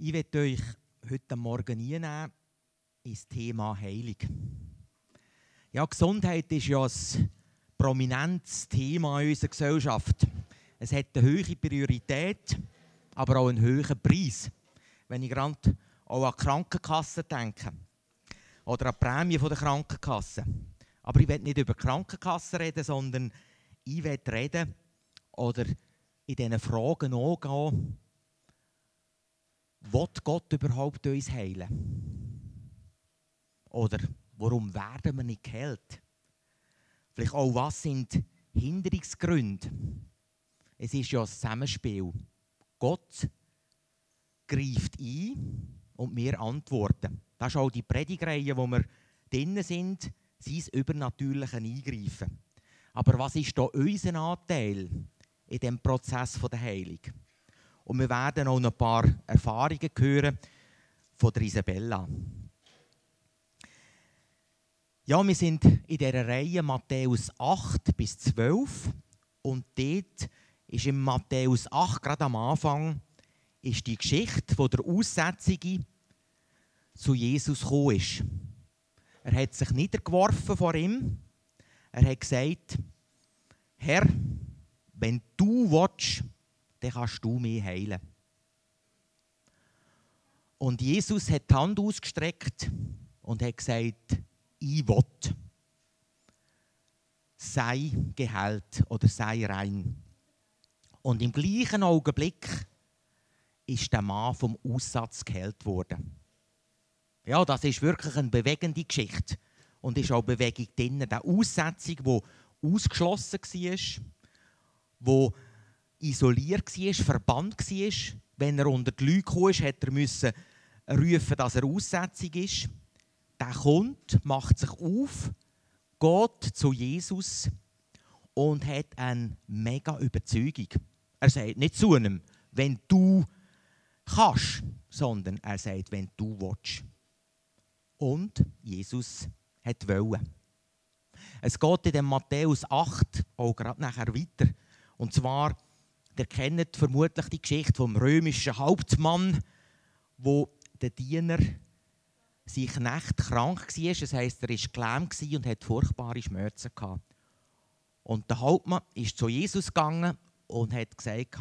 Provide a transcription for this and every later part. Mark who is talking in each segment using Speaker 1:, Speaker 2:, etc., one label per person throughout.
Speaker 1: Ich werde euch heute Morgen einnehmen ins Thema Heilung. Ja, Gesundheit ist ja ein prominentes Thema in unserer Gesellschaft. Es hat eine hohe Priorität, aber auch einen hohen Preis. Wenn ich gerade auch an die Krankenkasse denke oder an die Prämie der Krankenkasse. Aber ich will nicht über die Krankenkasse reden, sondern ich will reden oder in diesen Fragen angehen, will Gott überhaupt uns heilen? Oder warum werden wir nicht geheilt? Vielleicht auch, was sind Hinderungsgründe? Es ist ja ein Zusammenspiel. Gott greift ein und wir antworten. Das ist auch die Predigreihe, wo wir drinnen sind, sein übernatürliche Eingreifen. Aber was ist da unser Anteil in dem Prozess der Heilung? Und wir werden auch ein paar Erfahrungen hören von der Isabella. Ja, wir sind in dieser Reihe Matthäus 8 bis 12 und dort ist in Matthäus 8 gerade am Anfang ist die Geschichte von der Aussetzung zu Jesus gekommen. Er hat sich niedergeworfen vor ihm. Er hat gesagt, Herr, wenn du willst, dann kannst du mich heilen. Und Jesus hat die Hand ausgestreckt und hat gesagt, ich will. Sei geheilt oder sei rein. Und im gleichen Augenblick ist der Mann vom Aussatz geheilt worden. Ja, das ist wirklich eine bewegende Geschichte. Und ist auch Bewegung drin. Die Aussetzung, die ausgeschlossen war, wo isoliert war, verbannt war. Wenn er unter die Leute kam, hätte er müssen rufen, dass er Aussetzung ist. Der kommt, macht sich auf, geht zu Jesus und hat eine mega Überzeugung. Er sagt nicht zu ihm, wenn du kannst, sondern er sagt, wenn du willst. Und Jesus hat wollen. Es geht in Matthäus 8 auch gerade nachher weiter. Und zwar Ihr kennt vermutlich die Geschichte vom römischen Hauptmann, wo der Diener sein Knecht krank war. Das heisst, er war gelähmt und hatte furchtbare Schmerzen. Und der Hauptmann ist zu Jesus gegangen und hat gesagt,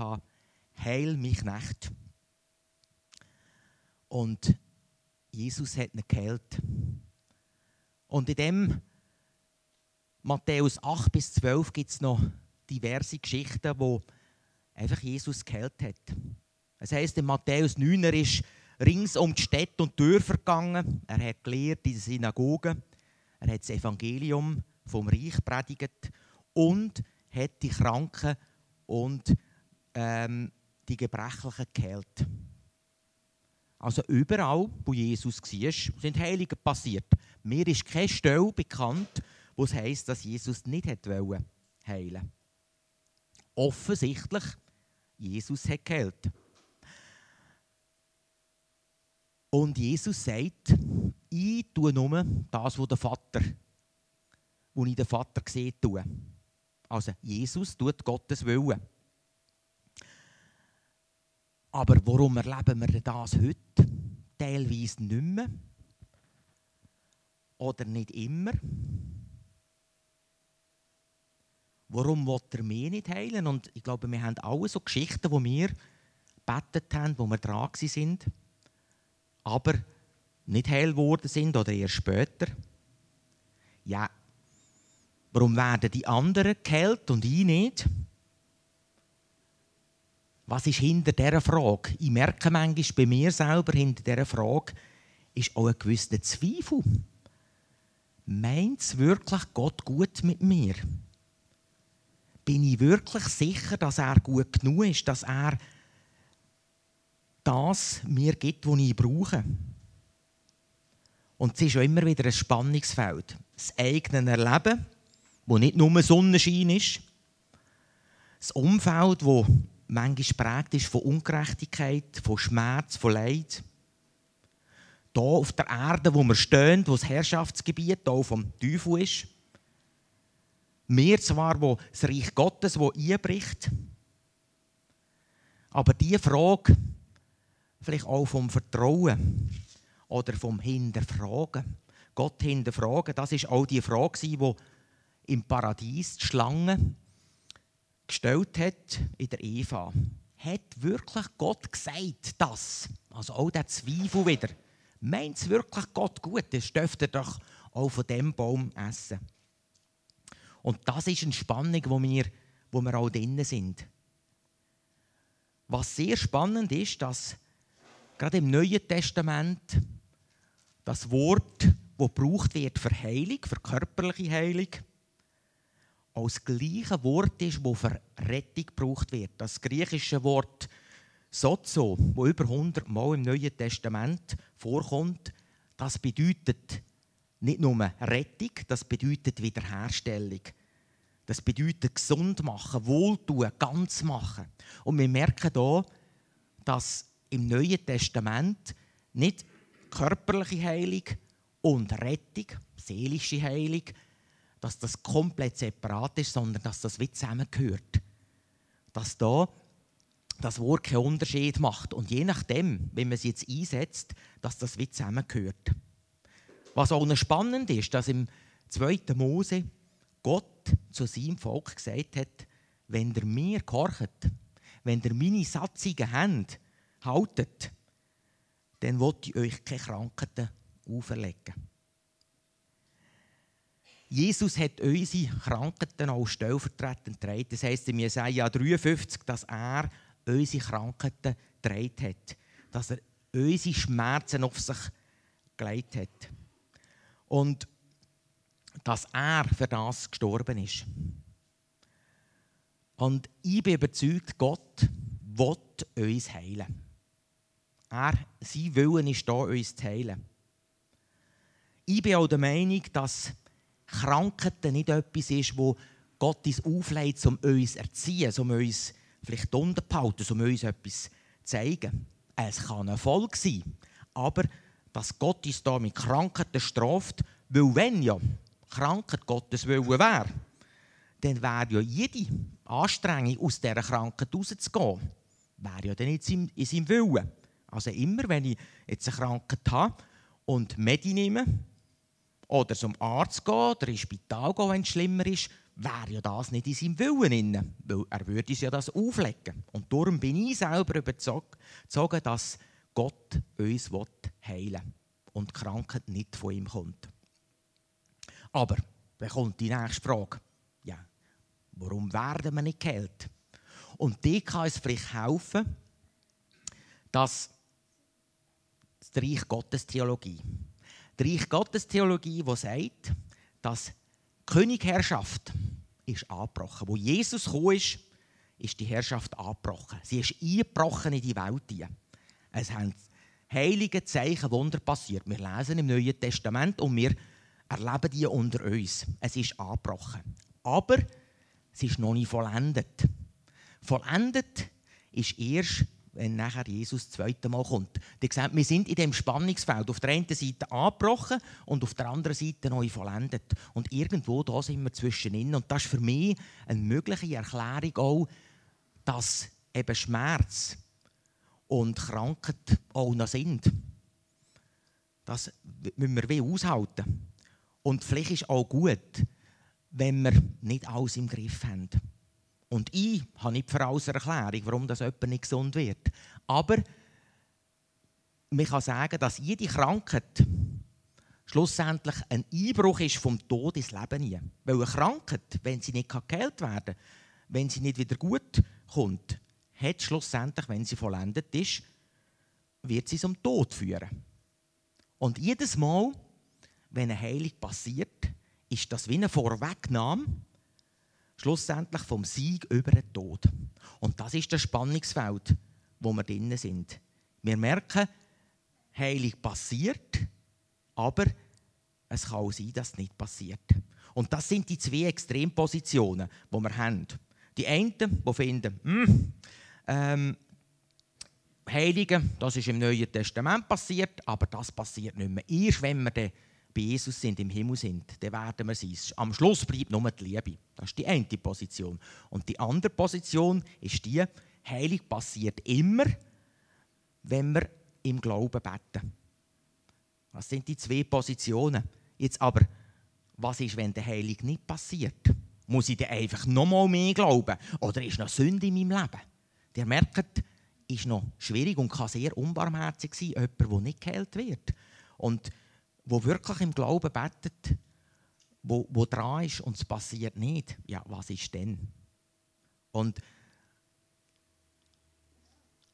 Speaker 1: heil mich Knecht. Und Jesus hat ihn geheilt. Und in dem Matthäus 8 bis 12 gibt es noch diverse Geschichten, die einfach Jesus geheilt hat. Es heisst in Matthäus 9, er ist rings um die Städte und Dörfer gegangen. Er hat gelehrt in der Synagoge. Er hat das Evangelium vom Reich predigt und hat die Kranken und ähm, die Gebrechlichen geheilt. Also überall, wo Jesus war, sind Heilige passiert. Mir ist keine Stelle bekannt, wo es heisst, dass Jesus nicht heilen wollte. Offensichtlich Jesus hat geheilt. Und Jesus sagt, ich tue nur das, was der Vater, wo ich den Vater sehe, tue. Also Jesus tut Gottes Willen. Aber warum erleben wir das heute? Teilweise nicht mehr. Oder nicht immer. Warum will er mich nicht heilen? Und ich glaube, wir haben alle so Geschichten, wo wir gebetet haben, wo wir dran sind, aber nicht heil geworden sind oder erst später. Ja, warum werden die anderen geheilt und ich nicht? Was ist hinter dieser Frage? Ich merke manchmal bei mir selber, hinter dieser Frage ist auch ein gewisser Zweifel. Meint es wirklich Gott gut mit mir? Bin ich wirklich sicher, dass er gut genug ist, dass er das mir gibt, was ich brauche. Und es ist auch immer wieder ein Spannungsfeld. Das eigene Erleben, wo nicht nur Sonnenschein ist, das Umfeld, wo manchmal prägt ist von Ungerechtigkeit, von Schmerz, von Leid. Hier auf der Erde, wo wir stehen, wo das Herrschaftsgebiet hier vom Teufel ist. Wir zwar, wo das Reich Gottes wo einbricht, aber die Frage, vielleicht auch vom Vertrauen oder vom Hinterfragen. Gott hinterfragen, das ist auch die Frage, die im Paradies die Schlange gestellt hat in der Eva. Hat wirklich Gott gesagt das? Also auch der Zweifel wieder. Meint es wirklich Gott gut? Das dürft ihr doch auch von dem Baum essen. Und das ist eine Spannung, wo wir, wo wir auch drinnen sind. Was sehr spannend ist, dass gerade im Neuen Testament das Wort, das gebraucht wird für Heilung, für körperliche Heilung, als das gleiche Wort ist, das für Rettung gebraucht wird. Das griechische Wort Sozo, das über 100 Mal im Neuen Testament vorkommt, das bedeutet nicht nur Rettung, das bedeutet Wiederherstellung. Das bedeutet gesund machen, wohltun, ganz machen. Und wir merken hier, dass im Neuen Testament nicht körperliche Heilung und Rettung, seelische Heilung, dass das komplett separat ist, sondern dass das wie zusammengehört. Dass da das Wort keinen Unterschied macht. Und je nachdem, wie man es jetzt einsetzt, dass das wie zusammengehört. Was auch noch spannend ist, dass im 2. Mose Gott zu seinem Volk gesagt hat, wenn ihr mir gehorcht, wenn ihr meine Satzungen habt, haltet, dann wollte ich euch keine Krankheiten auferlegen. Jesus hat unsere Krankheiten auch stellvertretend getragen. Das heisst in Jesaja 53, dass er unsere Krankheiten getragen hat. Dass er unsere Schmerzen auf sich gelegt hat. Und dass er für das gestorben ist. Und ich bin überzeugt, Gott will uns heilen. Er, sein Willen ist da, uns zu heilen. Ich bin auch der Meinung, dass Krankheiten nicht etwas ist, wo Gott uns aufleitet, um uns zu erziehen, um uns vielleicht unterzuhalten, um uns etwas zu zeigen. Es kann ein Volk sein, aber dass Gott uns da mit Krankheiten straft, weil wenn ja Krankheit Gottes Willen wäre, dann wäre ja jede Anstrengung, aus dieser Krankheit rauszugehen, wäre ja dann nicht in seinem Willen. Also immer, wenn ich jetzt eine Krankheit habe und Medi nehme, oder zum Arzt gehen oder ins Spital gehen, wenn es schlimmer ist, wäre ja das nicht in seinem Willen. Weil er würde uns ja das auflegen. Und darum bin ich selber überzeugt, dass Gott uns heilen will und die Krankheit nicht von ihm kommt. Aber, dann kommt die nächste Frage. Ja, warum werden wir nicht geheilt? Und die kann es vielleicht helfen, dass das Reich Gottes Theologie die Reich Gottes Theologie, die sagt, dass die Königherrschaft ist angebrochen. Wo Jesus gekommen ist, ist die Herrschaft angebrochen. Sie ist eingebrochen in die Welt. Es haben heilige Zeichen, Wunder passiert. Wir lesen im Neuen Testament und wir erleben die unter uns. Es ist angebrochen. Aber es ist noch nicht vollendet. Vollendet ist erst wenn nachher Jesus das zweite Mal kommt. Die sehen, wir sind in dem Spannungsfeld. Auf der einen Seite angebrochen und auf der anderen Seite neu vollendet. Und irgendwo da sind wir zwischenin. Und das ist für mich eine mögliche Erklärung auch, dass eben Schmerz und Krankheit auch noch sind. Das müssen wir aushalten. Und vielleicht ist auch gut, wenn wir nicht alles im Griff haben. Und ich habe nicht für alles Erklärung, warum das jemand nicht gesund wird. Aber man kann sagen, dass jede Krankheit schlussendlich ein Einbruch ist vom Tod ins Leben. Weil eine Krankheit, wenn sie nicht geheilt werden kann, wenn sie nicht wieder gut kommt, hat schlussendlich, wenn sie vollendet ist, wird sie zum Tod führen. Und jedes Mal, wenn eine Heilung passiert, ist das wie eine Vorwegnahme schlussendlich vom Sieg über den Tod. Und das ist das Spannungsfeld, wo wir drinnen sind. Wir merken, Heilig passiert, aber es kann auch sein, dass es nicht passiert. Und das sind die zwei Extrempositionen, die wir haben. Die einen, die finden, hm, ähm, Heilige, das ist im Neuen Testament passiert, aber das passiert nicht mehr. Erst wenn wir den Jesus sind, im Himmel sind, dann werden wir sein. Am Schluss bleibt nur die Liebe. Das ist die eine Position. Und die andere Position ist die, Heilung passiert immer, wenn wir im Glauben beten. Das sind die zwei Positionen. Jetzt aber, was ist, wenn der Heilig nicht passiert? Muss ich dann einfach noch mal mehr glauben? Oder ist noch Sünde in meinem Leben? Ihr merkt, ist noch schwierig und kann sehr unbarmherzig sein, jemand, der nicht geheilt wird. Und wo wirklich im Glauben betet, wo, wo dran ist und es passiert nicht, ja, was ist denn? Und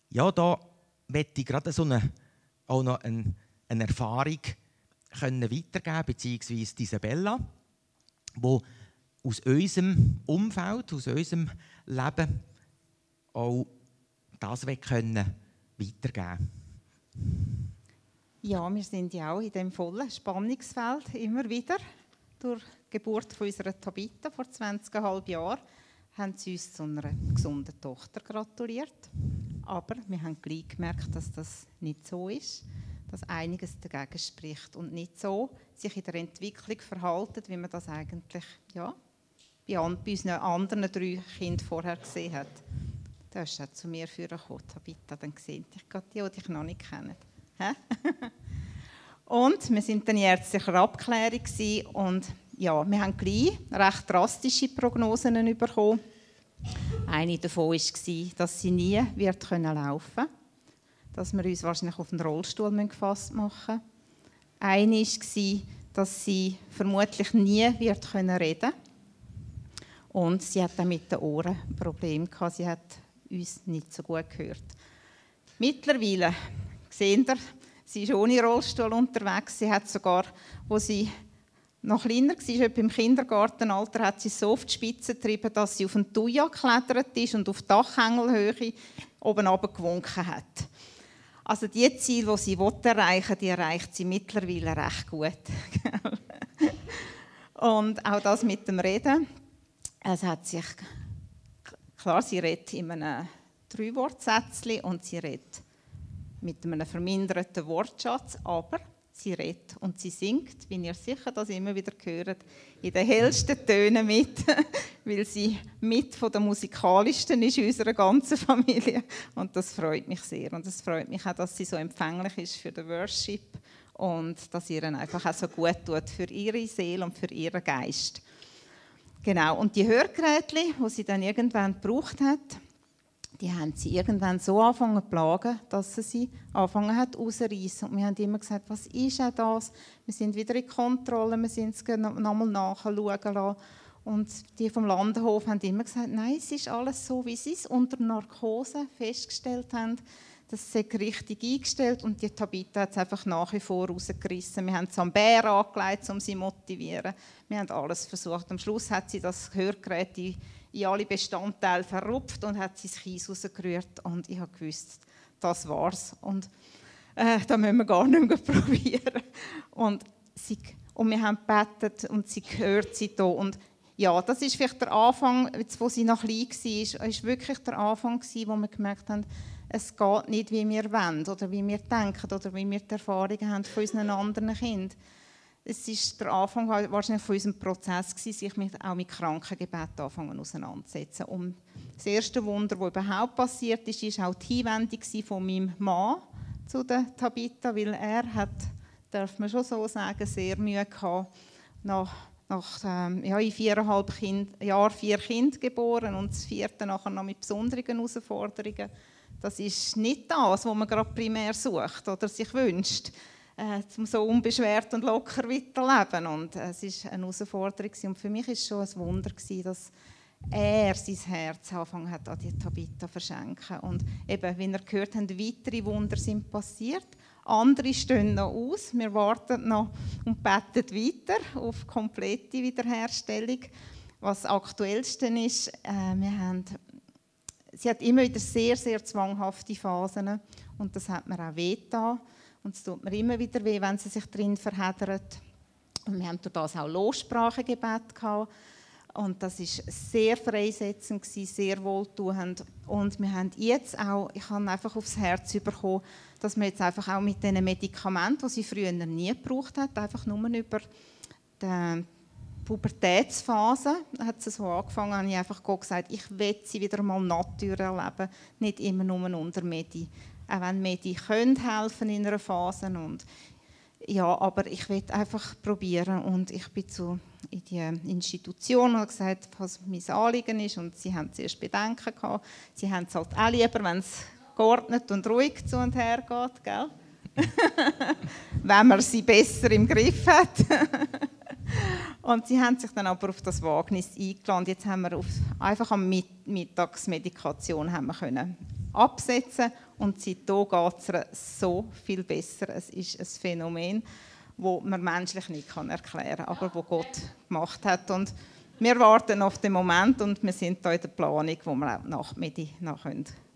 Speaker 1: ja, da möchte ich gerade so eine, auch noch eine, eine Erfahrung können weitergeben, beziehungsweise Isabella, wo aus unserem Umfeld, aus unserem Leben auch das können weitergeben
Speaker 2: Ja, wir sind ja auch in dem vollen Spannungsfeld immer wieder. Durch die Geburt unserer Tabitha vor 20,5 Jahren haben sie uns zu einer gesunden Tochter gratuliert. Aber wir haben gleich gemerkt, dass das nicht so ist, dass einiges dagegen spricht und nicht so sich in der Entwicklung verhalten, wie man das eigentlich ja, bei, unseren anderen drei Kindern vorher gesehen hat. Da ist er zu mir vorgekommen, Tabitha, dann gesehen, ich gerade die, die dich noch nicht kennen. und wir sind dann in ärztlicher Abklärung und ja, wir haben gleich recht drastische Prognosen bekommen. Eine davon war, dass sie nie wird laufen können, dass wir uns wahrscheinlich auf den Rollstuhl gefasst machen müssen. Eine war, dass sie vermutlich nie wird reden können. Und sie hat dann mit den Ohren ein Problem. Sie hat uns nicht so gut gehört. Mittlerweile sehen ihr, sie ist ohne Rollstuhl unterwegs. Sie hat sogar, wo sie noch kleiner war, etwa im Kindergartenalter, hat sie so auf die Spitze getrieben, dass sie auf den Tuja geklettert ist und auf Dachhängelhöhe oben gewunken hat. Also die Ziele, die sie erreichen will, die erreicht sie mittlerweile recht gut. und auch das mit dem Reden. Es hat sich Klar, sie redet in einem Drei-Wort-Sätzchen und sie redet mit einem verminderten Wortschatz, aber sie redet und sie singt, wie ihr sicher das immer wieder hört, in den hellsten Tönen mit, weil sie mit von der musikalischsten ist in unserer ganzen Familie. Und das freut mich sehr. Und es freut mich auch, dass sie so empfänglich ist für den Worship und dass ihr einfach auch so gut tut für ihre Seele und für ihren Geist. Genau, und die Hörgeräte, die sie dann irgendwann gebraucht hat, die haben sie irgendwann so angefangen zu plagen, dass sie sie angefangen hat rauszureissen. Und wir haben immer gesagt, was ist auch das? Wir sind wieder in Kontrolle, wir sind es nochmal nachschauen lassen. Und die vom Landhof haben immer gesagt, nein, es ist alles so, wie sie es unter Narkose festgestellt haben das sei richtig eingestellt und die Tabitha hat es einfach nach wie vor rausgerissen. Wir haben es am Bär angelegt, um sie zu motivieren. Wir haben alles versucht. Am Schluss hat sie das Hörgerät in, in alle Bestandteile verrupft und hat das Kies rausgerührt und ich habe gewusst, das war's. Und äh, da müssen wir gar nicht mehr probieren. Und, sie, und wir haben gebetet und sie hört sie da und ja, das ist vielleicht der Anfang, jetzt, wo sie noch klein war, ist wirklich der Anfang, wo wir gemerkt haben, es geht nicht, wie wir wollen oder wie wir denken oder wie wir die Erfahrungen haben von unseren anderen Kindern. Es war der Anfang wahrscheinlich von unserem Prozess, gewesen, sich mit, auch mit Krankengebet anfangen auseinanderzusetzen. Und das erste Wunder, das überhaupt passiert ist, war auch die Hinwendung von meinem Mann zu der Tabitha, weil er hat, darf man schon so sagen, sehr Mühe gehabt, nach, nach ähm, ja, in viereinhalb kind, Jahren vier Kinder geboren und das vierte nachher noch mit besonderen Herausforderungen das ist nicht das, was man gerade primär sucht oder sich wünscht, äh, um so unbeschwert und locker weiterleben. Und äh, es ist eine Herausforderung und für mich es schon ein Wunder gewesen, dass er sein Herz angefangen hat, an die Tabitha verschenken. Und eben, wie ihr gehört habt, weitere Wunder sind passiert. Andere stehen noch aus. Wir warten noch und beten weiter auf komplette Wiederherstellung. Was aktuellste ist, äh, wir haben sie hat immer wieder sehr, sehr zwanghafte Phasen und das hat mir auch weh getan. Und es tut mir immer wieder weh, wenn sie sich drin verheddert. Und wir haben durch das auch Lossprachengebet gehabt. Und das ist sehr freisetzend, sehr wohltuend. Und wir haben jetzt auch, ich habe einfach aufs Herz bekommen, dass wir jetzt einfach auch mit diesen Medikamenten, die sie früher nie gebraucht hat, einfach nur über den Pubertätsphase hat es so angefangen, habe ich einfach gesagt, ich will sie wieder mal natürlich erleben, nicht immer nur unter Medi. Auch wenn Medi können helfen in einer Phase und ja, aber ich will einfach probieren und ich bin zu in die Institution und gesagt, was mein Anliegen ist und sie haben zuerst Bedenken gehabt. Sie haben es halt auch lieber, wenn es geordnet und ruhig zu und her geht, gell? wenn man sie besser im Griff hat. und sie haben sich dann aber auf das Wagnis eingeladen. Jetzt haben wir auf, einfach am Mittagsmedikation haben wir können absetzen und seitdem geht es so viel besser. Es ist ein Phänomen, das man menschlich nicht erklären kann, aber das Gott gemacht hat. Und wir warten auf den Moment und wir sind da in der Planung, wo wir auch nach Medi noch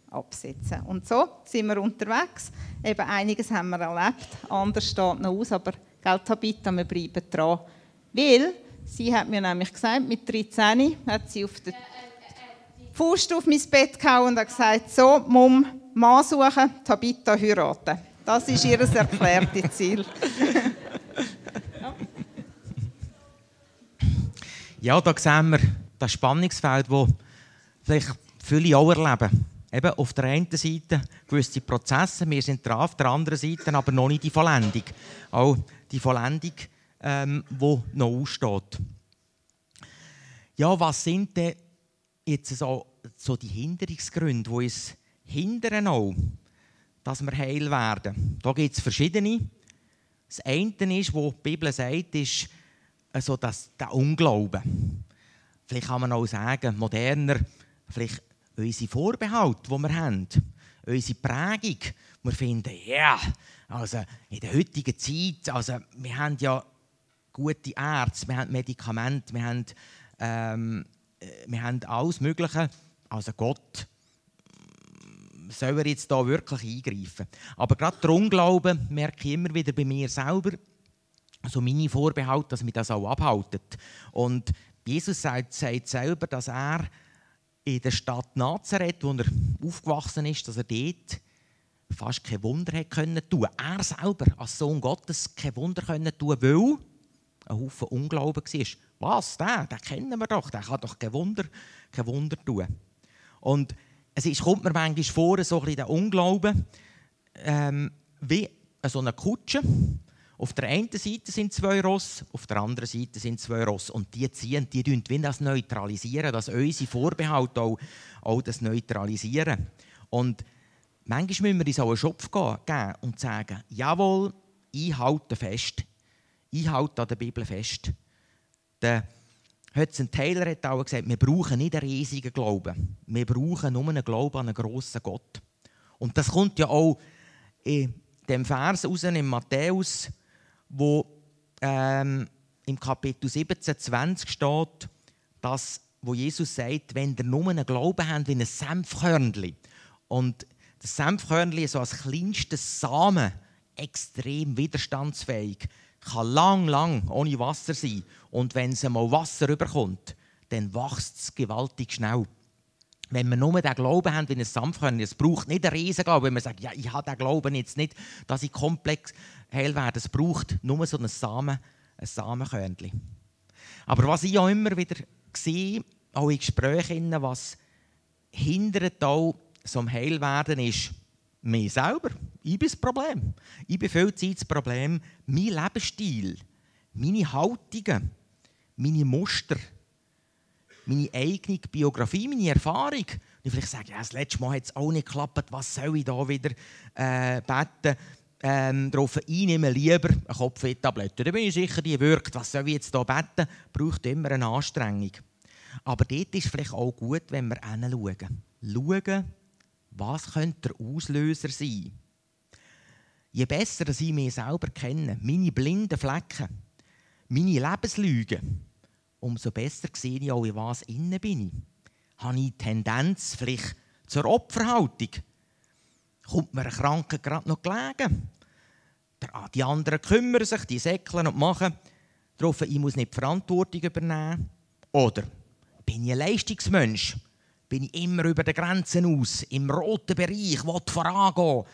Speaker 2: absetzen können. Und so sind wir unterwegs. Eben einiges haben wir erlebt, anders steht noch aus, aber Geld Tabitha, wir bleiben dran. Weil, sie hat mir nämlich gesagt, mit 13 hat sie auf den Faust auf mein Bett gehauen und hat gesagt, so, Mum, Mann suchen, Tabitha heiraten. Das ist ihr erklärtes Ziel.
Speaker 1: ja, da sehen wir das Spannungsfeld, das vielleicht viele auch erleben. Eben auf der einen Seite gewisse Prozesse, wir sind dran, auf der anderen Seite aber noch nicht die Vollendung. Auch die Vollendung, ähm, die noch aussteht. Ja, was sind denn jetzt so, so die Hinderungsgründe, die uns hindern auch, dass wir heil werden? Da gibt es verschiedene. Das eine ist, was die Bibel sagt, ist also das, der Unglaube. Vielleicht kann man auch sagen, moderner, vielleicht unsere Vorbehalte, die wir haben, unsere Prägung. Wir finden, ja, yeah, also in der heutigen Zeit, also wir haben ja gute Ärzte, wir haben Medikamente, wir haben, ähm, äh, wir haben alles Mögliche. Also Gott soll er jetzt da wirklich eingreifen. Aber gerade der Unglaube merke ich immer wieder bei mir selber, so meine Vorbehalte, dass mich das auch abhaltet. Und Jesus sagt, sagt selber, dass er in der Stadt Nazareth, wo er aufgewachsen ist, dass er dort fast kein Wunder hat können tun. Er selber als Sohn Gottes kein Wunder können tun, weil ein Haufen Unglauben war. Was, der? Den kennen wir doch. Der kann doch kein Wunder, kein Wunder tun. Und es ist, kommt mir manchmal vor, so ein bisschen der Unglaube, ähm, wie so eine Kutsche. Auf der einen Seite sind zwei Ross, auf der anderen Seite sind zwei Ross. Und die ziehen, die tun das neutralisieren, dass unsere Vorbehalte auch, auch das neutralisieren. Und manchmal müssen wir uns auch einen Schopf geben und sagen, jawohl, ich halte fest. Ich halte an der Bibel fest. Der Hudson Taylor hat auch gesagt, wir brauchen nicht einen riesigen Glauben. Wir brauchen nur einen Glauben an einen grossen Gott. Und das kommt ja auch in dem Vers raus, in Matthäus wo ähm, im Kapitel 17, 20 steht, dass, wo Jesus sagt, wenn ihr nur einen Glauben habt wie ein Senfkörnchen und das Senfkörnchen so als kleinstes Samen extrem widerstandsfähig, kann lang, lang ohne Wasser sein. Und wenn es einmal Wasser überkommt, dann wächst es gewaltig schnell. Wenn wir nur den Glauben haben wie ein Senfkörnchen, es braucht nicht einen Riesenglauben, wenn man sagt, ja, ich habe den Glauben jetzt nicht, dass ich komplex heil werden. Es braucht nur so einen Samen, ein Samenkörnchen. Aber was ich auch immer wieder sehe, auch in Gesprächen, was hindert auch so am Heilwerden ist, mir selber. Ich bin das Problem. Ich bin viel Zeit das Problem. Mein Lebensstil, meine Haltungen, meine Muster, meine eigene Biografie, meine Erfahrung. Und ich vielleicht sage, ja, das letzte Mal hat es auch nicht geklappt, was soll ich da wieder äh, beten? ähm, darauf einnehmen, lieber eine Kopfweh-Tablette. Da bin ich sicher, die wirkt. Was soll ich jetzt hier beten? Braucht immer eine Anstrengung. Aber dort ist vielleicht auch gut, wenn wir hinschauen. Schauen, was könnte der Auslöser sein? Je besser ich mich selber kenne, meine blinden Flecken, meine Lebenslügen, umso besser sehe ich auch, in was innen bin ich. Habe ich Tendenz vielleicht zur Opferhaltung? kommt mir ein Kranker gerade noch gelegen. Die anderen kümmern sich, die säckeln und machen. Darauf, ich muss nicht die Verantwortung übernehmen. Oder bin ich ein Leistungsmensch? Bin ich immer über die Grenzen aus, im roten Bereich, will vorangehen?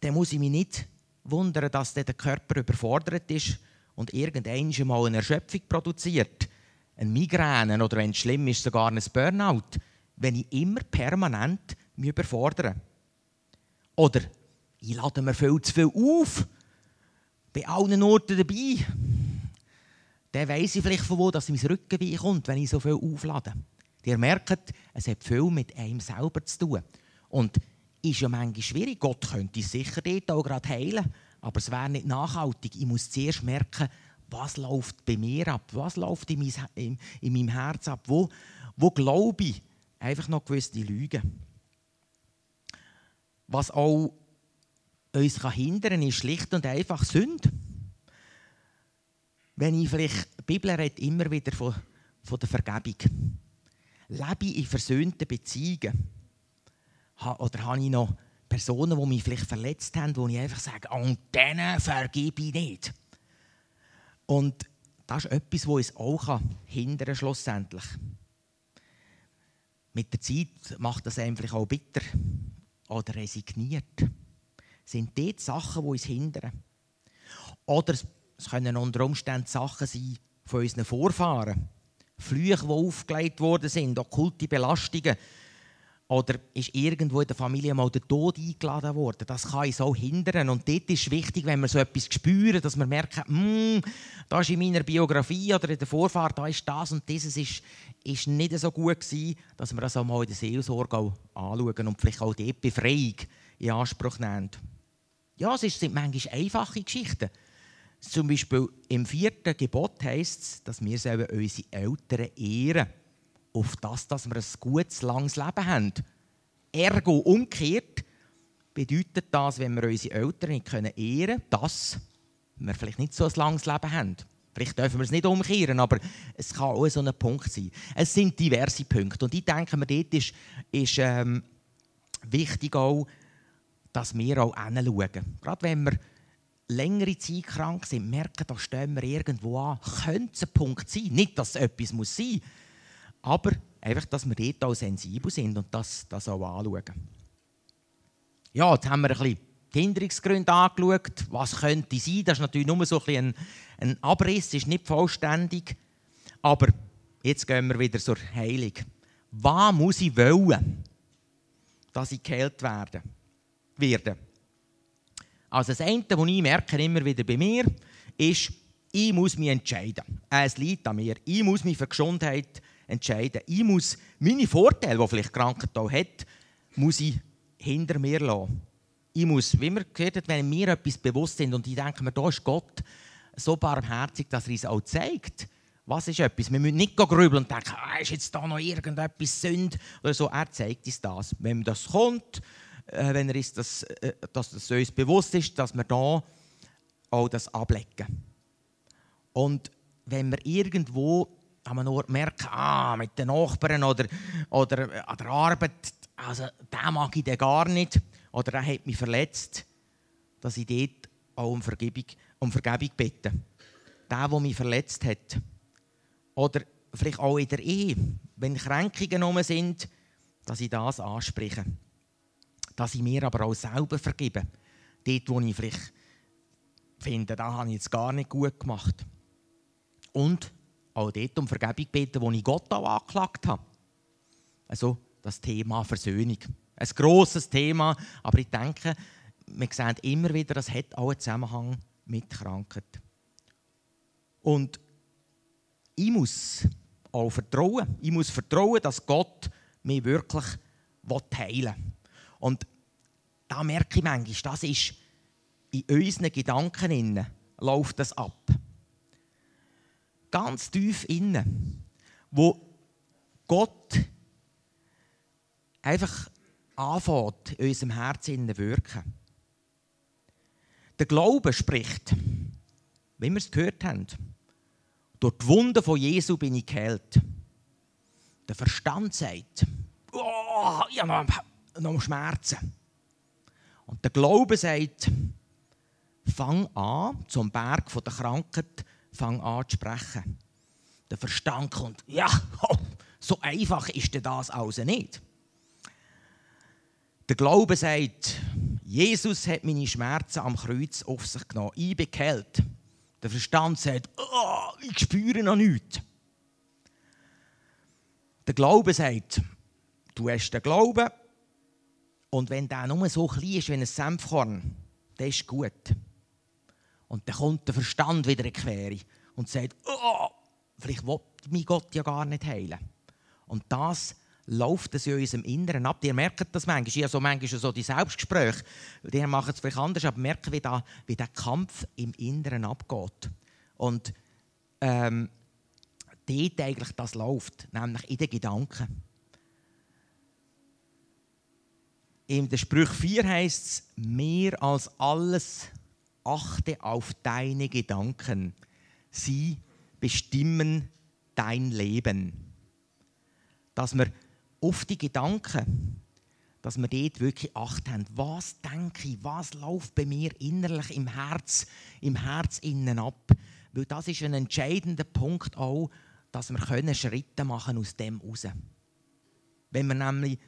Speaker 1: Dann muss ich mich nicht wundern, dass der Körper überfordert ist und irgendwann mal eine Erschöpfung produziert. Ein Migräne oder wenn es schlimm ist, sogar ein Burnout. Wenn ich immer permanent mich überfordere. Oder ich lade mir viel zu viel auf, bei allen Orten dabei. Dann weiss ich vielleicht, von wo dass mein Rückenwein kommt, wenn ich so viel auflade. Ihr merkt, es hat viel mit einem selber zu tun. Und ist ja manchmal schwierig. Gott könnte sicher dort auch gerade heilen, aber es wäre nicht nachhaltig. Ich muss zuerst merken, was läuft bei mir ab, was läuft in, mein, in, in meinem Herz ab, wo, wo glaube ich einfach noch gewisse Lügen. Was auch uns hindern kann, ist schlicht und einfach Sünde. Wenn ich vielleicht, die Bibel redet immer wieder von, von der Vergebung. Lebe in versöhnten Beziehungen? Oder habe ich noch Personen, die mich vielleicht verletzt haben, wo ich einfach sage, und denen vergebe ich nicht? Und das ist etwas, das uns auch hindern kann, schlussendlich. Mit der Zeit macht das einfach auch bitter oder resigniert. Sind die Sachen, die uns hindern? Oder es können unter Umständen Sachen sein von unseren Vorfahren. Flüche, die aufgelegt worden sind, okkulte Belastungen, oder ist irgendwo in der Familie mal der Tod eingeladen worden? Das kann uns auch hindern. Und dort ist wichtig, wenn wir so etwas spüren, dass wir merken, mm, da ist in meiner Biografie oder in der Vorfahrt, da ist das und dieses ist, ist nicht so gut gewesen, dass wir das auch mal in der Seelsorge anschauen und vielleicht auch die Befreiung in Anspruch nehmen. Ja, es sind manchmal einfache Geschichten. Zum Beispiel im vierten Gebot heißt es, dass wir unsere Eltern ehren sollen auf das, dass wir ein gutes, langes Leben haben. Ergo umgekehrt bedeutet das, wenn wir unsere Eltern nicht ehren können, dass wir vielleicht nicht so ein langes Leben haben. Vielleicht dürfen wir es nicht umkehren, aber es kann auch so ein Punkt sein. Es sind diverse Punkte. Und ich denke mir, dort ist, ist ähm, wichtig auch, dass wir auch hinschauen. Gerade wenn wir längere Zeit krank sind, merken, da stehen wir irgendwo an, könnte es ein Punkt sein. Nicht, dass es etwas sein muss, aber einfach, dass wir dort auch sensibel sind und das, das auch anschauen. Ja, jetzt haben wir ein bisschen die Hinderungsgründe angeschaut. Was könnte sein? Das ist natürlich nur so ein, ein Abriss, ist nicht vollständig. Aber jetzt gehen wir wieder zur Heilung. Was muss ich wollen, dass ich geheilt werde? werde? Also das eine, was ich merke immer wieder bei mir, ist, ich muss mich entscheiden. Es liegt an mir. Ich muss mich für Gesundheit entscheiden. Ich muss meine Vorteile, die vielleicht Krankheit auch hat, muss ich hinter mir lassen. Ich muss, wie wir gehört haben, wenn wir etwas bewusst sind und ich denke mir, da ist Gott so barmherzig, dass er uns auch zeigt, was ist etwas. Wir müssen nicht grübeln und denken, ah, ist jetzt da noch irgendetwas Sünde oder so. Er zeigt uns das. Wenn das kommt, äh, wenn er ist, das, äh, dass das uns bewusst ist, dass wir da auch das ablegen. Und wenn wir irgendwo an einem Ort merken, ah, mit den Nachbarn oder, oder an der Arbeit, also den mag ich den gar nicht oder er hat mich verletzt, dass ich dort auch um Vergebung, um Vergebung bitte. Der, der mich verletzt hat. Oder vielleicht auch in der Ehe, wenn Kränkungen herum sind, dass ich das anspreche. Dass ich mir aber auch selber vergebe. Dort, wo ich vielleicht finde, da habe ich jetzt gar nicht gut gemacht. Und auch dort um Vergebung beten, wo ich Gott auch angeklagt habe. Also das Thema Versöhnung. Ein grosses Thema, aber ich denke, wir sehen immer wieder, das hat auch einen Zusammenhang mit Krankheit. Und ich muss auch vertrauen. Ich muss vertrauen, dass Gott mich wirklich heilen will. Und da merke ich manchmal, das ist in unseren Gedanken läuft das ab ganz tief innen, wo Gott einfach anfängt, in unserem Herzen zu wirken. Der Glaube spricht, wie wir es gehört haben, durch die Wunden von Jesu bin ich geheilt. Der Verstand sagt, oh, ich habe noch, noch Schmerzen. Und der Glaube sagt, fang an, zum Berg der Krankheit fang an zu sprechen. Der Verstand kommt, ja, so einfach ist das also nicht. Der Glaube sagt, Jesus hat meine Schmerzen am Kreuz auf sich genommen. Ich bin geheilt. Der Verstand sagt, oh, ich spüre noch nichts. Der Glaube sagt, du hast den Glauben Und wenn der nur so klein ist wie ein Senfkorn, dann ist gut. Und dann kommt der Verstand wieder in die Quere und sagt, oh, vielleicht will mein Gott ja gar nicht heilen. Und das läuft es in unserem Inneren ab. Ihr merkt das manchmal. Ich habe so manchmal so die Selbstgespräche. Die machen es vielleicht anders, aber merken, wie, wie der Kampf im Inneren abgeht. Und ähm, dort eigentlich das läuft, nämlich in den Gedanken. In der Sprüch 4 heißt es, mehr als alles achte auf deine Gedanken. Sie bestimmen dein Leben. Dass wir auf die Gedanken, dass wir dort wirklich Acht haben. Was denke ich, was läuft bei mir innerlich im Herz, im Herz innen ab? Weil das ist ein entscheidender Punkt auch, dass wir Schritte machen aus dem raus. Wenn wir nämlich,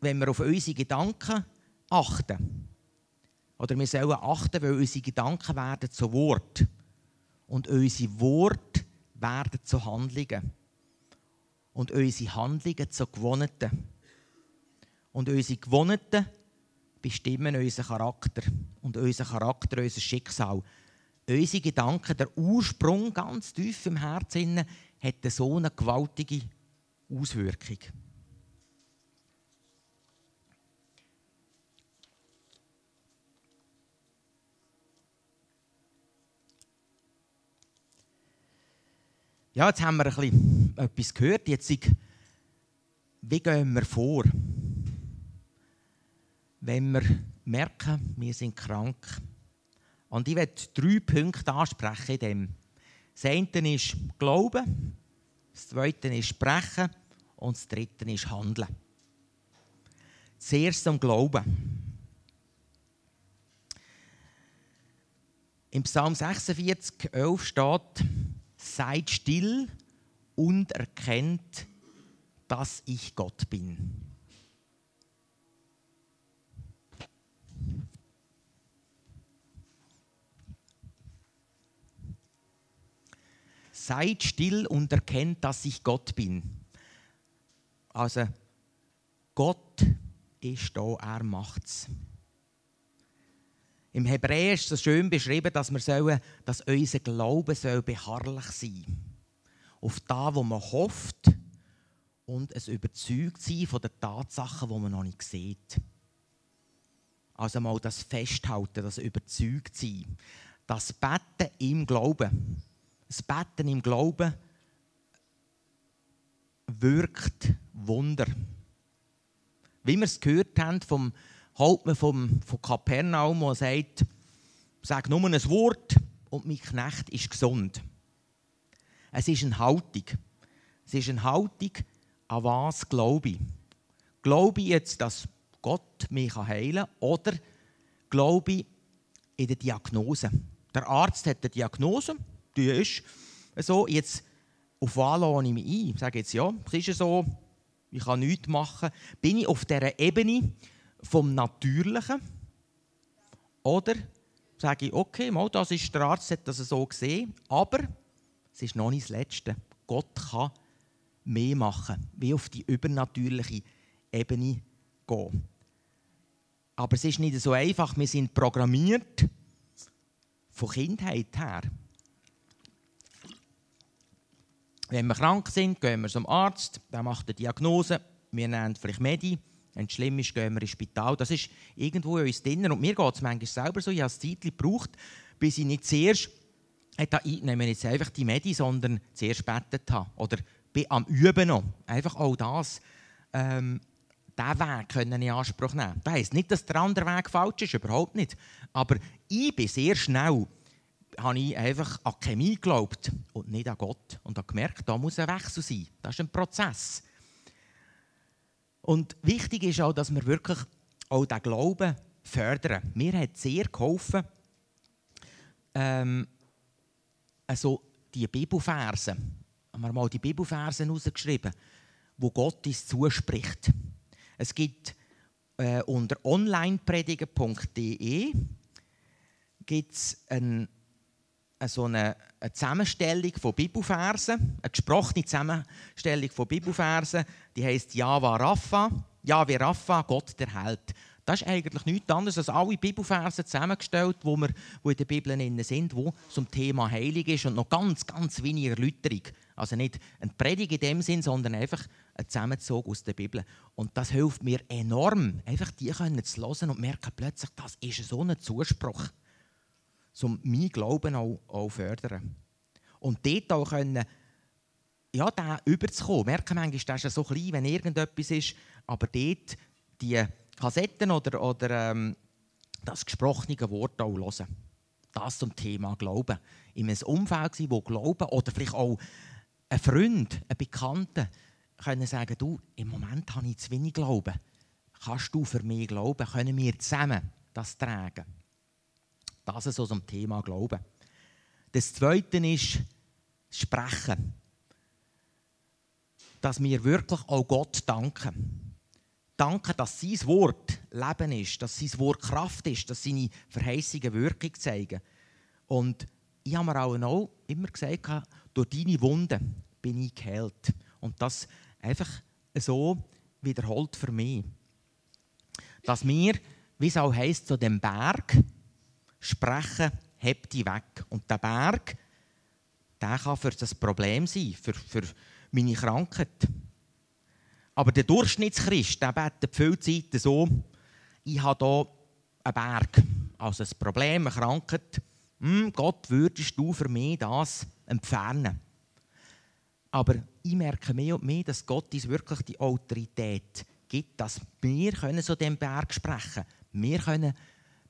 Speaker 1: wenn wir auf unsere Gedanken achten, oder wir sollen achten, weil unsere Gedanken werden zu Wort und unsere Worte werden zu Handlungen und unsere Handlungen zu Gewohnheiten. Und unsere Gewohnheiten bestimmen unseren Charakter und unser Charakter, unser Schicksal. Unsere Gedanken, der Ursprung ganz tief im Herzen, hat so eine gewaltige Auswirkung. Ja, jetzt haben wir ein etwas gehört. Jetzt, wie gehen wir vor, wenn wir merken, wir sind krank? Und ich werde drei Punkte ansprechen dem. Das eine ist Glauben, das zweite ist Sprechen und das dritte ist Handeln. Zuerst um Glauben. Im Psalm 46, 11 steht, seid still und erkennt, dass ich Gott bin. Seid still und erkennt, dass ich Gott bin. Also, Gott ist da, er macht's. Im Hebräer ist es schön beschrieben, dass, wir sollen, dass unser Glaube soll beharrlich sein soll. Auf das, wo man hofft und es überzeugt sein von den Tatsachen, die man noch nicht sieht. Also mal das Festhalten, das überzeugt sein. Das Betten im Glauben. Das Betten im Glauben wirkt Wunder. Wie wir es gehört haben vom Hauptmann vom, von Kapernaum, der sagt, sag nur ein Wort und mein Knecht ist gesund. Es ist eine Haltung. Es ist eine Haltung, an was glaube ich. Glaube ich jetzt, dass Gott mich heilen kann oder glaube ich in der Diagnose. Der Arzt hat eine Diagnose, die ist so, jetzt auf was lasse ich mich ein? Ich sage jetzt, ja, es ist so, ich kann nichts machen. Bin ich auf dieser Ebene, vom Natürlichen? Oder sage ich, okay, mal, das ist der Arzt, hat das so gesehen, aber es ist noch nicht das Letzte. Gott kann mehr machen, wie auf die übernatürliche Ebene gehen. Aber es ist nicht so einfach. Wir sind programmiert von Kindheit her. Wenn wir krank sind, gehen wir zum Arzt, der macht eine Diagnose, wir nennen vielleicht Medi, wenn es schlimm ist, gehen wir ins Spital. Das ist irgendwo in uns drin. Und mir geht es manchmal selber so. Ich habe es Zeit gebraucht, bis ich nicht zuerst, ich nehme jetzt einfach die Medi, sondern zuerst betet habe. Oder bin am Üben noch. Einfach auch das. Ähm, diesen Weg können in Anspruch nehmen. Das heisst nicht, dass der andere Weg falsch ist, überhaupt nicht. Aber ich bin sehr schnell, habe ich einfach an Chemie geglaubt und nicht an Gott. Und habe gemerkt, da muss ein Wechsel sein. Das ist ein Prozess. Und wichtig ist auch, dass wir wirklich auch den Glauben fördern. Mir hat sehr geholfen, ähm, also die Bibelverse, haben wir mal die Bibelverse herausgeschrieben, wo Gott uns zuspricht. Es gibt äh, unter onlinepredigen.de gibt es ein so eine, eine Zusammenstellung von Bibelversen, eine gesprochene Zusammenstellung von Bibelversen, die heißt Java Rafa Ja, wie Rapha, Gott der Held. Das ist eigentlich nichts anderes als alle Bibelverse zusammengestellt, wo wir, wo in der Bibel sind, wo zum Thema Heilig ist und noch ganz, ganz wenig Erläuterung. Also nicht ein Predigt in dem Sinn, sondern einfach ein Zusammenzug aus der Bibel. Und das hilft mir enorm, einfach die können zu hören und merken plötzlich, das ist so ein Zuspruch, um mein Glauben auch, auch fördern. Und dort auch können, ja, da überzukommen. Merken manchmal, das ist so klein, wenn irgendetwas ist, aber dort die Kassetten oder, oder ähm, das gesprochene Wort auch hören. Das zum Thema Glauben. In einem Umfeld sein, wo Glauben oder vielleicht auch ein Freund, ein Bekannter, können sagen, du, im Moment habe ich zu wenig Glauben. Kannst du für mich glauben? Können wir zusammen das tragen? Das ist so zum Thema Glauben. Das Zweite ist Sprechen. Dass wir wirklich auch Gott danken danken, dass sein Wort Leben ist, dass sein Wort Kraft ist, dass seine Verheißungen Wirkung zeigen. Und ich habe mir auch immer gesagt, durch deine Wunden bin ich geheilt. Und das einfach so wiederholt für mich. Dass wir, wie es auch heisst, zu dem Berg sprechen, hebt die weg. Und der Berg, der kann für das Problem sein, für, für meine Krankheit. Aber der Durchschnittschrist, der betet viel Zeit so, ich habe hier einen Berg, also ein Problem, eine Krankheit. Hm, Gott, würdest du für mich das entfernen? Aber ich merke mehr und mehr, dass Gott uns wirklich die Autorität gibt, dass wir können dem Berg sprechen Wir können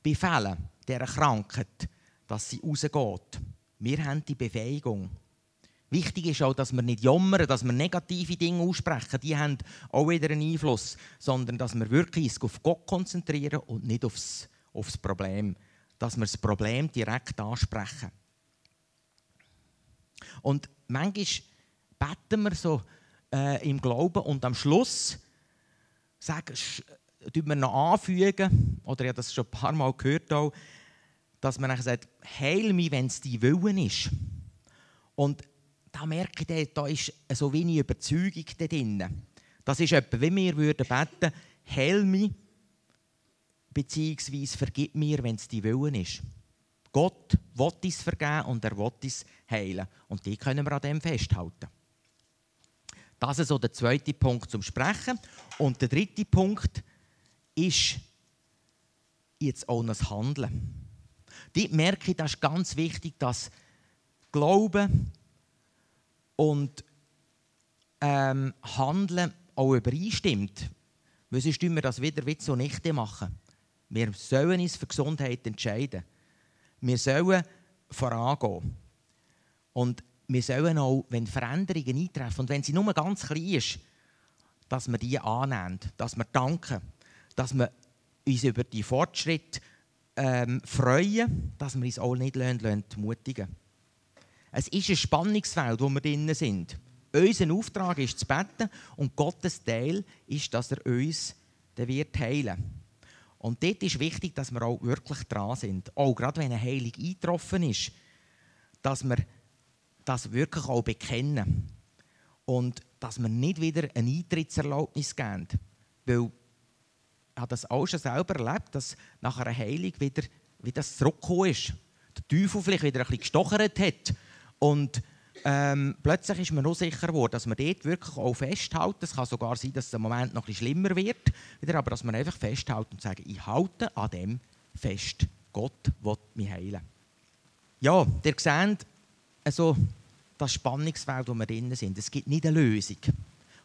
Speaker 1: befehlen, dieser Krankheit, dass sie rausgeht. Wir haben die Befähigung. Wichtig ist auch, dass wir nicht jammern, dass wir negative Dinge aussprechen. Die haben auch wieder einen Einfluss. Sondern dass wir wirklich auf Gott konzentrieren und nicht aufs, aufs Problem. Dass wir das Problem direkt ansprechen. Und manchmal beten wir so äh, im Glauben und am Schluss sagen, wir noch anfügen, oder ich habe das schon ein paar Mal gehört, auch, dass man sagt, heil mich, wenn es dein Willen ist. Und da merke ich, da ist so wenig Überzeugung drin. Das ist etwa, wie wir würden beten, heil mich, beziehungsweise vergib mir, wenn es dein Willen ist. Gott will uns vergeben und er will uns heilen. Und die können wir an dem festhalten. Das ist so der zweite Punkt zum Sprechen. Und der dritte Punkt ist jetzt auch das Handeln. Dort merke das ist ganz wichtig, dass Glauben und ähm, Handeln auch übereinstimmt. Weil sonst wir das wieder so nicht machen. Wir sollen uns für Gesundheit entscheiden. Wir sollen vorangehen. Und wir sollen auch, wenn Veränderungen eintreffen, und wenn sie nur ganz klein ist, dass wir die annehmen, dass wir danken, dass wir uns über die Fortschritte ähm, freuen, dass wir uns auch nicht mutigen lassen. Es ist ein Spannungsfeld, wo wir drinnen sind. Unser Auftrag ist zu beten und Gottes Teil ist, dass er uns den wird heilen Und dort ist wichtig, dass wir auch wirklich dran sind. Auch gerade wenn eine Heilung eingetroffen ist, dass wir das wirklich auch bekennen. Und dass wir nicht wieder eine Eintrittserlaubnis geben. Weil habe das auch schon selber erlebt, dass nach einer Heilung wieder, wieder das zurückgekommen ist. Der Teufel vielleicht wieder ein bisschen gestochert hat und ähm, plötzlich ist man noch sicher geworden, dass man dort wirklich auch festhält. Es kann sogar sein, dass es im Moment noch ein bisschen schlimmer wird, wieder, aber dass man einfach festhält und sagt, ich halte an dem fest. Gott will mich heilen. Ja, ihr seht, also das Spannungsfeld, wo wir drin sind. Es gibt nicht eine Lösung,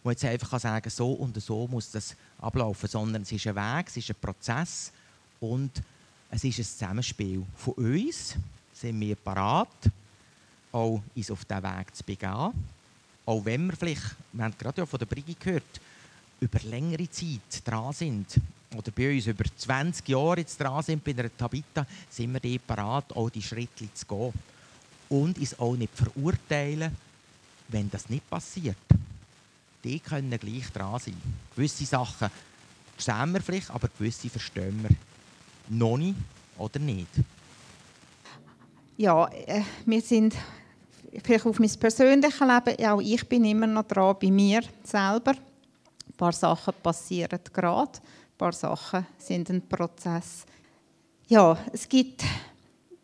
Speaker 1: wo jetzt einfach sagen kann, so und so muss das ablaufen, sondern es ist ein Weg, es ist ein Prozess und es ist ein Zusammenspiel. Von uns sind wir parat, auch uns auf diesen Weg zu begeben. Auch wenn wir vielleicht, wir haben gerade ja von der Brigi gehört, über längere Zeit dran sind, oder bei uns über 20 Jahre jetzt dran sind bei einer Tabita, sind wir dort bereit, auch die Schritte zu gehen. Und uns auch nicht verurteilen, wenn das nicht passiert. Die können gleich dran sein. Gewisse Sachen sehen wir vielleicht, aber gewisse verstehen wir noch nicht oder nicht.
Speaker 2: Ja, äh, wir sind vielleicht auf mein persönliches Leben, auch ich bin immer noch dran bei mir selber. Ein paar Sachen passieren gerade, ein paar Sachen sind ein Prozess. Ja, es gibt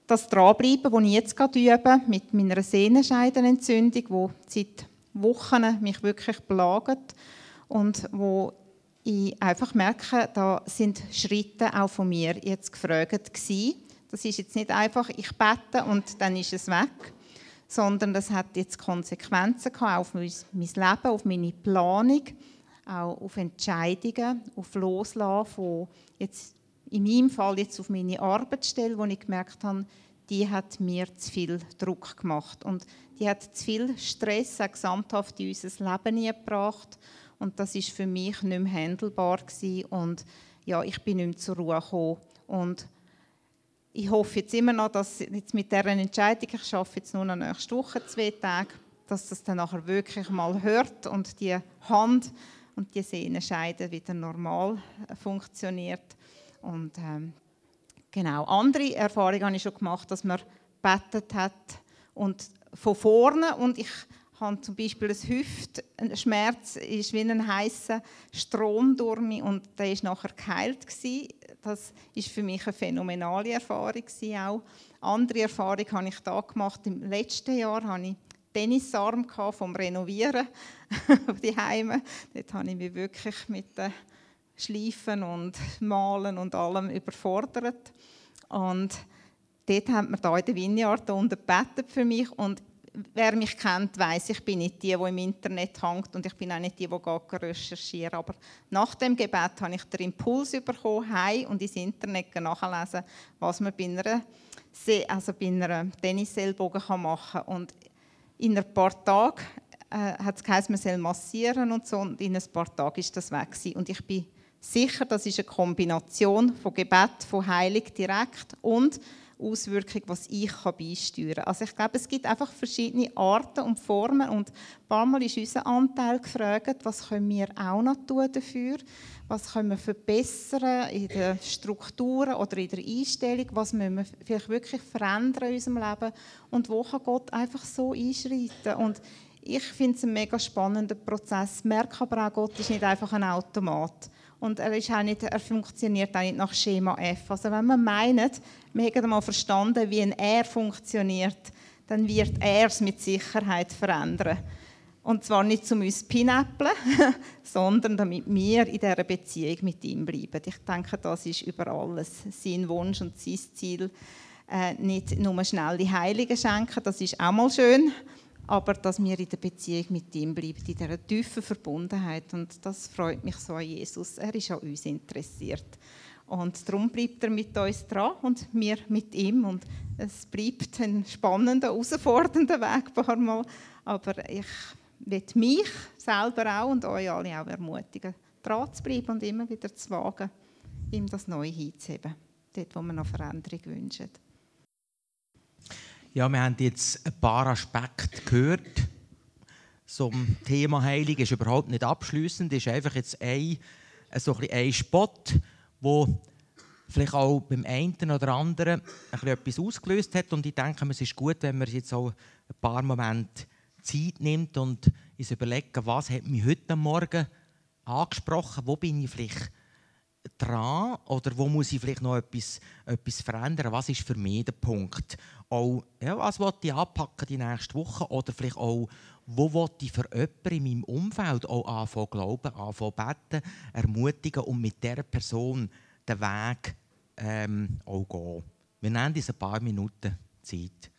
Speaker 2: das Dranbleiben, das ich jetzt gerade übe, mit meiner Sehnenscheidenentzündung, die seit Wochen mich wirklich plagt und wo ich einfach merke, da sind Schritte auch von mir jetzt gefragt gewesen. Das ist jetzt nicht einfach, ich bete und dann ist es weg, sondern das hat jetzt Konsequenzen gehabt auf mein Leben, auf meine Planung, auch auf Entscheidungen, auf Loslassen von jetzt in meinem Fall jetzt auf meine Arbeitsstelle, wo ich gemerkt habe, die hat mir zu viel Druck gemacht und die hat zu viel Stress auch gesamthaft in unser Leben gebracht und das ist für mich nicht mehr handelbar gewesen. und ja, ich bin nicht mehr zur Ruhe gekommen und ich hoffe jetzt immer noch, dass jetzt mit dieser Entscheidung, ich schaffe jetzt nur noch nächste Woche zwei Tage, dass das dann nachher wirklich mal hört und die Hand und die Sehnenscheide wieder normal funktioniert. Und ähm, genau, andere Erfahrungen habe ich schon gemacht, dass man bettet hat und von vorne und ich habe zum Beispiel ein Hüftschmerz, ist wie ein heißer Strom durch mich und der ist nachher geheilt gewesen. Das ist für mich eine phänomenale Erfahrung auch. Andere Erfahrung habe ich da gemacht. Im letzten Jahr hatte ich Tennisarm vom Renovieren die Heime. Dort habe ich mich wirklich mit dem Schleifen und Malen und allem überfordert. Und dort hat man da in der Vineyard unten für mich und wer mich kennt, weiß, ich bin nicht die, die im Internet hängt und ich bin auch nicht die, die recherchiert. Aber nach dem Gebet habe ich den Impuls bekommen, heim und ins Internet nachlesen, was man bei einer, also bei einer Tennisellbogen machen kann. Und in ein paar Tagen äh, hat es geheißen, man soll massieren und so. Und in ein paar Tagen ist das weg gewesen. Und ich bin sicher, das ist eine Kombination von Gebet, von Heilung direkt und Auswirkung, was ich beisteuern kann. Also ich glaube, es gibt einfach verschiedene Arten und Formen und ein paar Mal ist unser Anteil gefragt, was können wir auch noch tun dafür, was können wir verbessern in den Strukturen oder in der Einstellung, was müssen wir vielleicht wirklich verändern in unserem Leben? Und wo kann Gott einfach so einschreiten? Und ich finde es einen mega spannenden Prozess, merke aber auch, Gott ist nicht einfach ein Automat und er, ist auch nicht, er funktioniert auch nicht nach Schema F. Also wenn man meint, wir hätten mal verstanden, wie ein Er funktioniert, dann wird er es mit Sicherheit verändern. Und zwar nicht zum uns pinäppeln, sondern damit wir in dieser Beziehung mit ihm bleiben. Ich denke, das ist über alles sein Wunsch und sein Ziel. Äh, nicht nur schnell die Heiligen schenken, das ist auch mal schön, aber dass wir in der Beziehung mit ihm bleiben, in dieser tiefen Verbundenheit. Und das freut mich so an Jesus. Er ist an uns interessiert. Und darum bleibt er mit uns dran und wir mit ihm. Und es bleibt ein spannender, herausfordernder Weg ein paar Mal. Aber ich will mich selber auch und euch alle auch ermutigen, dran zu bleiben und immer wieder zu wagen, ihm das Neue hinzuheben. Dort, wo wir noch Veränderung wünschen.
Speaker 1: Ja, wir haben jetzt ein paar Aspekte gehört zum Thema Heilung. ist überhaupt nicht abschließend, ist einfach jetzt ein, so ein, ein Spot, wo vielleicht auch beim einen oder anderen ein etwas ausgelöst hat. Und ich denke, es ist gut, wenn man jetzt auch ein paar Momente Zeit nimmt und uns überlegt, was hat mich heute Morgen angesprochen, wo bin ich vielleicht dran oder wo muss ich vielleicht noch etwas, etwas verändern? Was ist für mich der Punkt? Auch, ja, was will ich anpacken die nächste Woche? Oder vielleicht auch, wo will ich für jemanden in meinem Umfeld auch anfangen glauben, anfangen beten, ermutigen und mit dieser Person den Weg ähm, auch gehen? Wir nehmen uns ein paar Minuten Zeit.